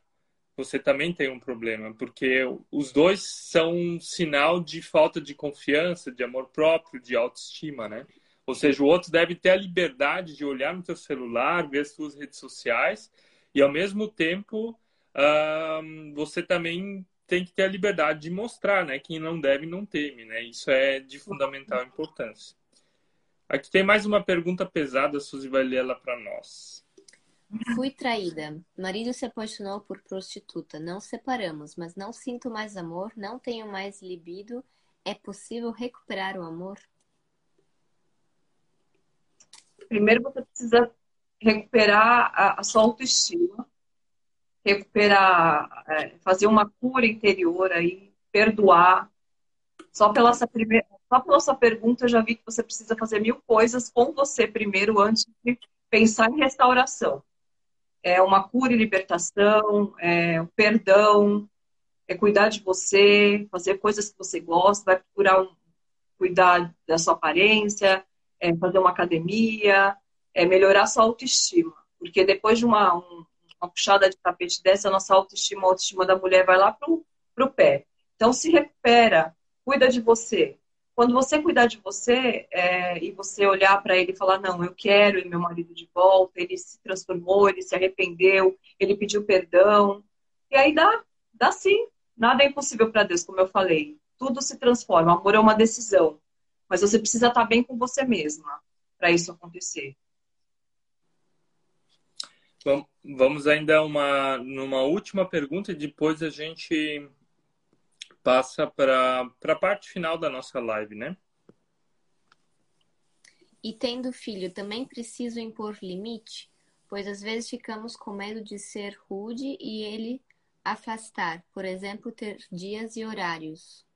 você também tem um problema, porque os dois são um sinal de falta de confiança, de amor próprio, de autoestima, né? Ou seja, o outro deve ter a liberdade de olhar no teu celular, ver as suas redes sociais e, ao mesmo tempo, você também tem que ter a liberdade de mostrar, né? Quem não deve, não teme, né? Isso é de fundamental importância. Aqui tem mais uma pergunta pesada, Suzy vai ler ela para nós. Fui traída. Marido se apaixonou por prostituta. Não separamos, mas não sinto mais amor, não tenho mais libido. É possível recuperar o amor? Primeiro você precisa recuperar a, sua autoestima, recuperar, é, fazer uma cura interior aí, perdoar. Só pela essa primeira, só pela sua pergunta, eu já vi que você precisa fazer mil coisas com você primeiro, antes de pensar em restauração. É uma cura e libertação, é o perdão, é cuidar de você, fazer coisas que você gosta, vai procurar um, cuidar da sua aparência, é fazer uma academia, é melhorar sua autoestima. Porque depois de uma, um, uma puxada de tapete dessa, a nossa autoestima, a autoestima da mulher vai lá pro, pro pé. Então se recupera, cuida de você, quando você cuidar de você é, e você olhar para ele e falar, não, eu quero meu marido de volta, ele se transformou, ele se arrependeu, ele pediu perdão. E aí dá, dá sim. Nada é impossível para Deus, como eu falei. Tudo se transforma. Amor é uma decisão. Mas você precisa estar tá bem com você mesma para isso acontecer. Vamos ainda uma, numa última pergunta e depois a gente passa para a parte final da nossa live, né? E tendo filho, também preciso impor limite? Pois às vezes ficamos com medo de ser rude e ele afastar, por exemplo, ter dias e horários.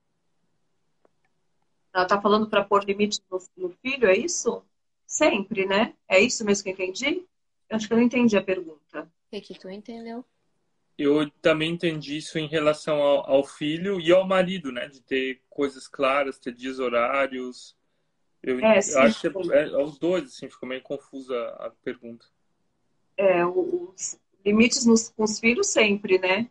Ela está falando para pôr limite no, no, filho, é isso? Sempre, né? É isso mesmo que eu entendi? Eu acho que eu não entendi a pergunta. O que, que tu entendeu? Eu também entendi isso em relação ao, ao, filho e ao marido, né? De ter coisas claras, ter dias horários. Eu, é, sim, eu acho que é, é, aos dois, assim, ficou meio confusa a pergunta. É, os limites nos, com os filhos sempre, né?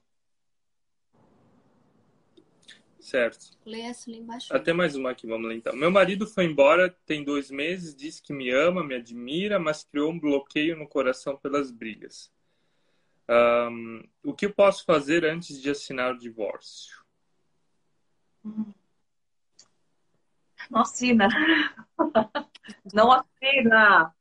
Certo. Lê essa ali embaixo. Até mais uma aqui, vamos lá então. Meu marido foi embora tem dois meses, disse que me ama, me admira, mas criou um bloqueio no coração pelas brigas. Um, o que eu posso fazer antes de assinar o divórcio? Não assina. [LAUGHS] Não assina.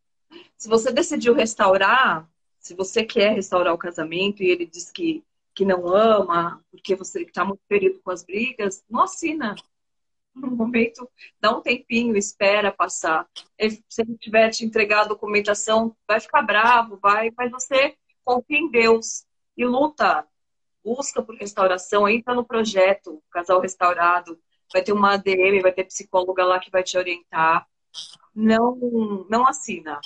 Se você decidiu restaurar, se você quer restaurar o casamento e ele diz que, que não ama, porque você está muito ferido com as brigas, não assina. [LAUGHS] No momento, dá um tempinho, espera passar. Se ele tiver te entregar a documentação, vai ficar bravo, vai, mas você confia em Deus e luta, busca por restauração, entra no projeto Casal Restaurado, vai ter uma ADM, vai ter psicóloga lá que vai te orientar. Não, não assina.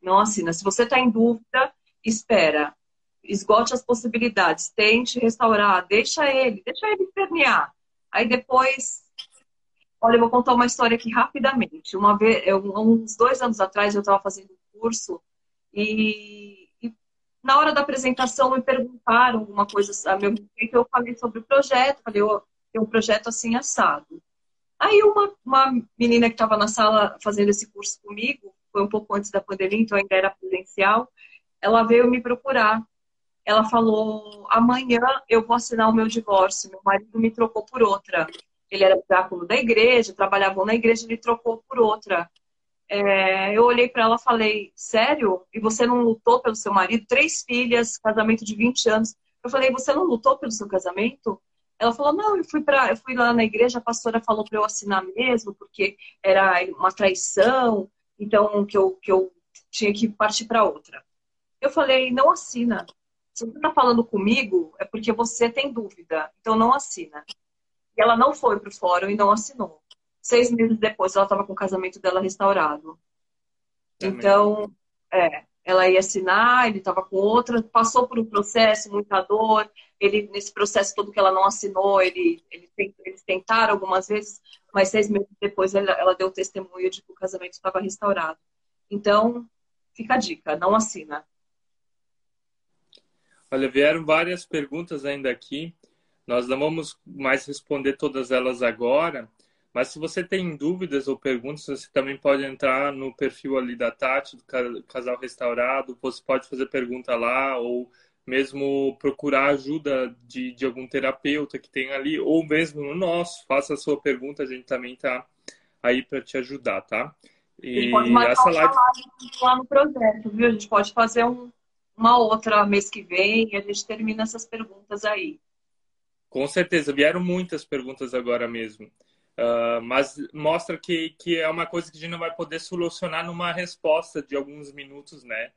Não assina. Se você está em dúvida, espera. Esgote as possibilidades. Tente restaurar. Deixa ele. Deixa ele permear. Aí depois... Olha, eu vou contar uma história aqui rapidamente. Uma vez, uns dois anos atrás, eu estava fazendo um curso e na hora da apresentação me perguntaram alguma coisa a meu respeito, eu falei sobre o projeto, falei, oh, tem um projeto assim assado. Aí uma, uma menina que estava na sala fazendo esse curso comigo, foi um pouco antes da pandemia, então ainda era presencial, ela veio me procurar. Ela falou: amanhã eu vou assinar o meu divórcio. Meu marido me trocou por outra. Ele era diácono da igreja, trabalhava na igreja, ele trocou por outra. É, eu olhei para ela e falei, sério? E você não lutou pelo seu marido? Três filhas, casamento de 20 anos. Eu falei, você não lutou pelo seu casamento? Ela falou, não, eu fui, pra, eu fui lá na igreja, a pastora falou para eu assinar mesmo, porque era uma traição, então que eu, que eu tinha que partir para outra. Eu falei, não assina. Se você está falando comigo, é porque você tem dúvida, então não assina. E ela não foi para o fórum e não assinou. Seis meses depois, ela estava com o casamento dela restaurado. Então, é, ela ia assinar, ele estava com outra, passou por um processo, muita dor. Ele, nesse processo todo que ela não assinou, ele, ele, eles tentaram algumas vezes, mas seis meses depois ela, ela deu testemunho de que o casamento estava restaurado. Então, fica a dica, não assina. Olha, vieram várias perguntas ainda aqui. Nós não vamos mais responder todas elas agora, mas se você tem dúvidas ou perguntas, você também pode entrar no perfil ali da Tati, do Casal Restaurado. Você pode fazer pergunta lá ou mesmo procurar ajuda de, de algum terapeuta que tem ali, ou mesmo no nosso. Faça a sua pergunta, a gente também tá aí para te ajudar, tá? E pode essa live lá no projeto, viu? A gente pode fazer um, uma outra mês que vem e a gente termina essas perguntas aí. Com certeza, vieram muitas perguntas agora mesmo. Uh, mas mostra que, que é uma coisa que a gente não vai poder solucionar numa resposta de alguns minutos, né?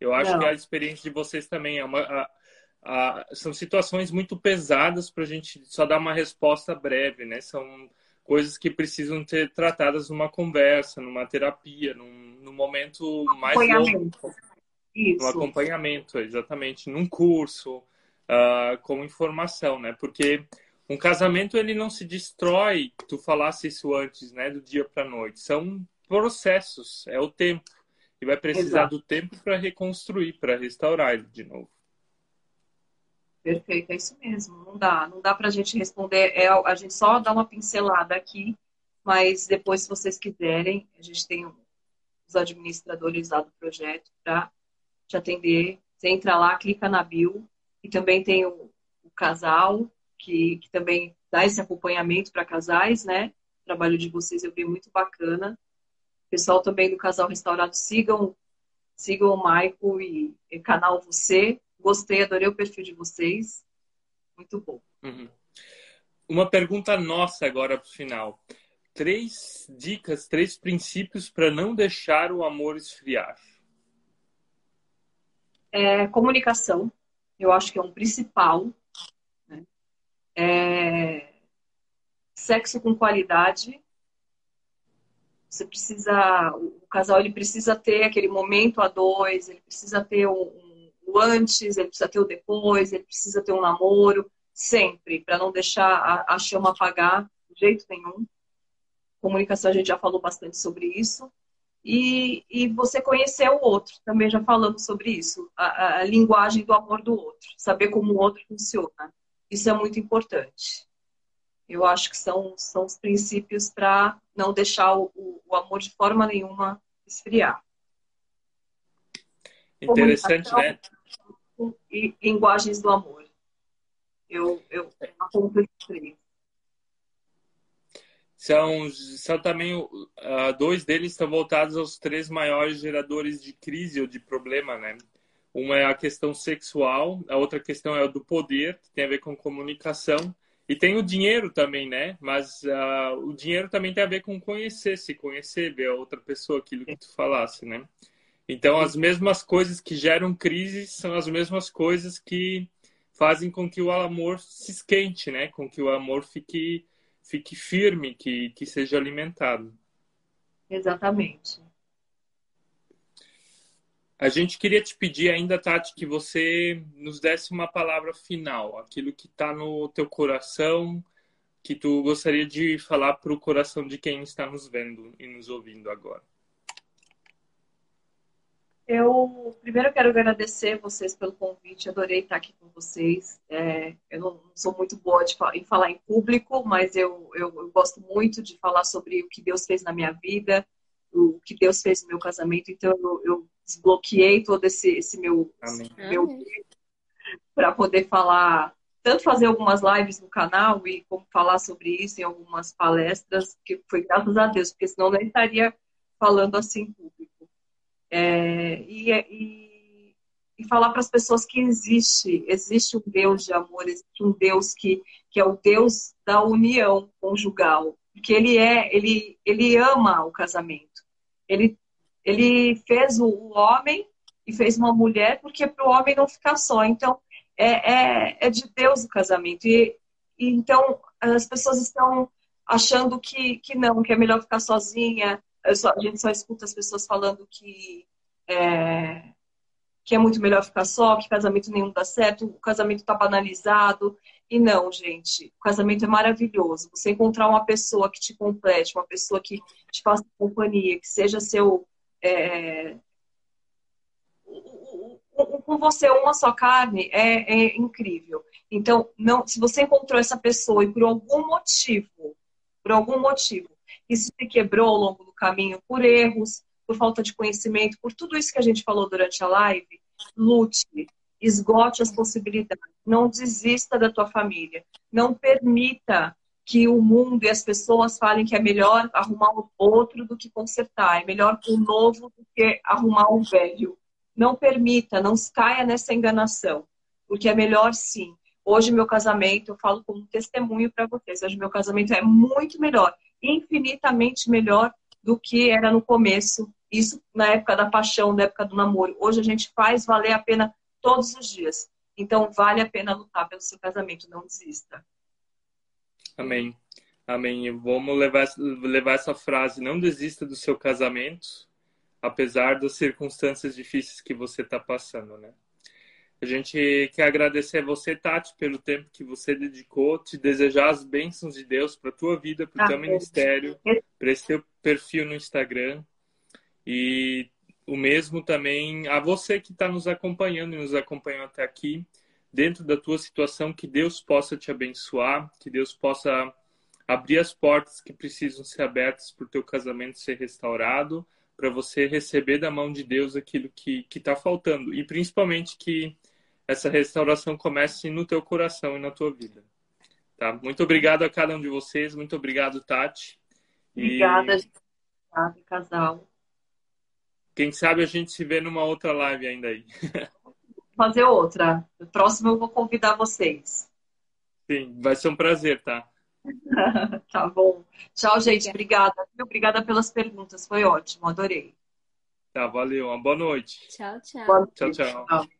Eu acho não. que a experiência de vocês também é uma. A, a, são situações muito pesadas para a gente só dar uma resposta breve, né? São coisas que precisam ser tratadas numa conversa, numa terapia, num, num momento mais longo. Isso. No acompanhamento, exatamente. Num curso, uh, como informação, né? Porque um casamento ele não se destrói, tu falasse isso antes, né, do dia para noite. São processos, é o tempo. E vai precisar Exato. do tempo para reconstruir, para restaurar ele de novo. Perfeito, é isso mesmo. Não dá, não dá para a gente responder. É, a gente só dá uma pincelada aqui, mas depois, se vocês quiserem, a gente tem os administradores lá do projeto para te atender. Você entra lá, clica na bio e também tem o, o casal que, que também dá esse acompanhamento para casais, né? O trabalho de vocês eu vi muito bacana. Pessoal também do Casal Restaurado, sigam, sigam o Maico e, e canal Você. Gostei, adorei o perfil de vocês. Muito bom. Uhum. Uma pergunta nossa agora para o final. Três dicas, três princípios para não deixar o amor esfriar. É, comunicação, eu acho que é um principal. É... Sexo com qualidade. Você precisa, o casal ele precisa ter aquele momento a dois, ele precisa ter um, o antes, ele precisa ter o depois, ele precisa ter um namoro, sempre, para não deixar a, a chama apagar de jeito nenhum. Comunicação, a gente já falou bastante sobre isso. E, e, você conhecer o outro, também já falamos sobre isso, a, a, linguagem do amor do outro, saber como o outro funciona. Isso é muito importante. Eu acho que são, são os princípios para não deixar o, o, amor de forma nenhuma esfriar. Interessante, né? E linguagens do amor. Eu, eu aponto esses São, são também, uh, dois deles estão voltados aos três maiores geradores de crise ou de problema, né? Uma é a questão sexual, a outra questão é a do poder, que tem a ver com comunicação. E tem o dinheiro também, né? Mas uh, o dinheiro também tem a ver com conhecer, se conhecer, ver a outra pessoa, aquilo que tu falasse, né? Então, as mesmas coisas que geram crise são as mesmas coisas que fazem com que o amor se esquente, né? Com que o amor fique, fique firme, que, que seja alimentado. Exatamente. A gente queria te pedir ainda, Tati, que você nos desse uma palavra final, aquilo que está no teu coração, que tu gostaria de falar para o coração de quem está nos vendo e nos ouvindo agora. Eu primeiro quero agradecer vocês pelo convite, adorei estar aqui com vocês. É, eu não sou muito boa de, em falar em público, mas eu, eu, eu gosto muito de falar sobre o que Deus fez na minha vida, o que Deus fez no meu casamento. Então, eu, eu desbloqueei todo esse, esse meu, meu para poder falar, tanto fazer algumas lives no canal e como falar sobre isso em algumas palestras, que foi graças a Deus, porque senão não estaria falando assim em público. É, e, e, e, falar para as pessoas que existe, existe um Deus de amor, existe um Deus que, que é o Deus da união conjugal, porque ele é, ele, ele ama o casamento. Ele, ele fez o homem e fez uma mulher porque para o homem não ficar só. Então, é, é, é de Deus o casamento. E, e, então, as pessoas estão achando que, que não, que é melhor ficar sozinha. Só, a gente só escuta as pessoas falando que é, que é muito melhor ficar só, que casamento nenhum dá certo, o casamento está banalizado. E não, gente, o casamento é maravilhoso. Você encontrar uma pessoa que te complete, uma pessoa que te faça companhia, que seja seu. É, com você uma só carne é, é, incrível. Então, não, se você encontrou essa pessoa e por algum motivo, por algum motivo, isso se quebrou ao longo do caminho por erros, por falta de conhecimento, por tudo isso que a gente falou durante a live, lute, esgote as possibilidades, não desista da tua família, não permita que o mundo e as pessoas falem que é melhor arrumar o outro do que consertar, é melhor o novo do que arrumar o velho. Não permita, não caia nessa enganação, porque é melhor sim. Hoje meu casamento, eu falo como testemunho para vocês, hoje meu casamento é muito melhor, infinitamente melhor do que era no começo. Isso na época da paixão, na época do namoro. Hoje a gente faz valer a pena todos os dias. Então vale a pena lutar pelo seu casamento, não desista. Amém. Amém. Vamos levar, levar essa frase, não desista do seu casamento, apesar das circunstâncias difíceis que você está passando, né? A gente quer agradecer a você, Tati, pelo tempo que você dedicou, te desejar as bênçãos de Deus para tua vida, para o teu ministério, para esse teu perfil no Instagram. E o mesmo também a você que está nos acompanhando e nos acompanhou até aqui, dentro da tua situação, que Deus possa te abençoar, que Deus possa abrir as portas que precisam ser abertas para o teu casamento ser restaurado, para você receber da mão de Deus aquilo que está faltando. E principalmente que essa restauração comece no teu coração e na tua vida. Tá? Muito obrigado a cada um de vocês. Muito obrigado, Tati. Obrigada, e... obrigada casal. Quem sabe a gente se vê numa outra live ainda aí. [LAUGHS] Fazer outra. No próximo eu vou convidar vocês. Sim, vai ser um prazer, tá? [LAUGHS] tá bom. Tchau, gente. Obrigada. Obrigada pelas perguntas. Foi ótimo. Adorei. Tá, valeu. Uma boa noite. Tchau, tchau. Boa noite. Tchau, tchau. tchau.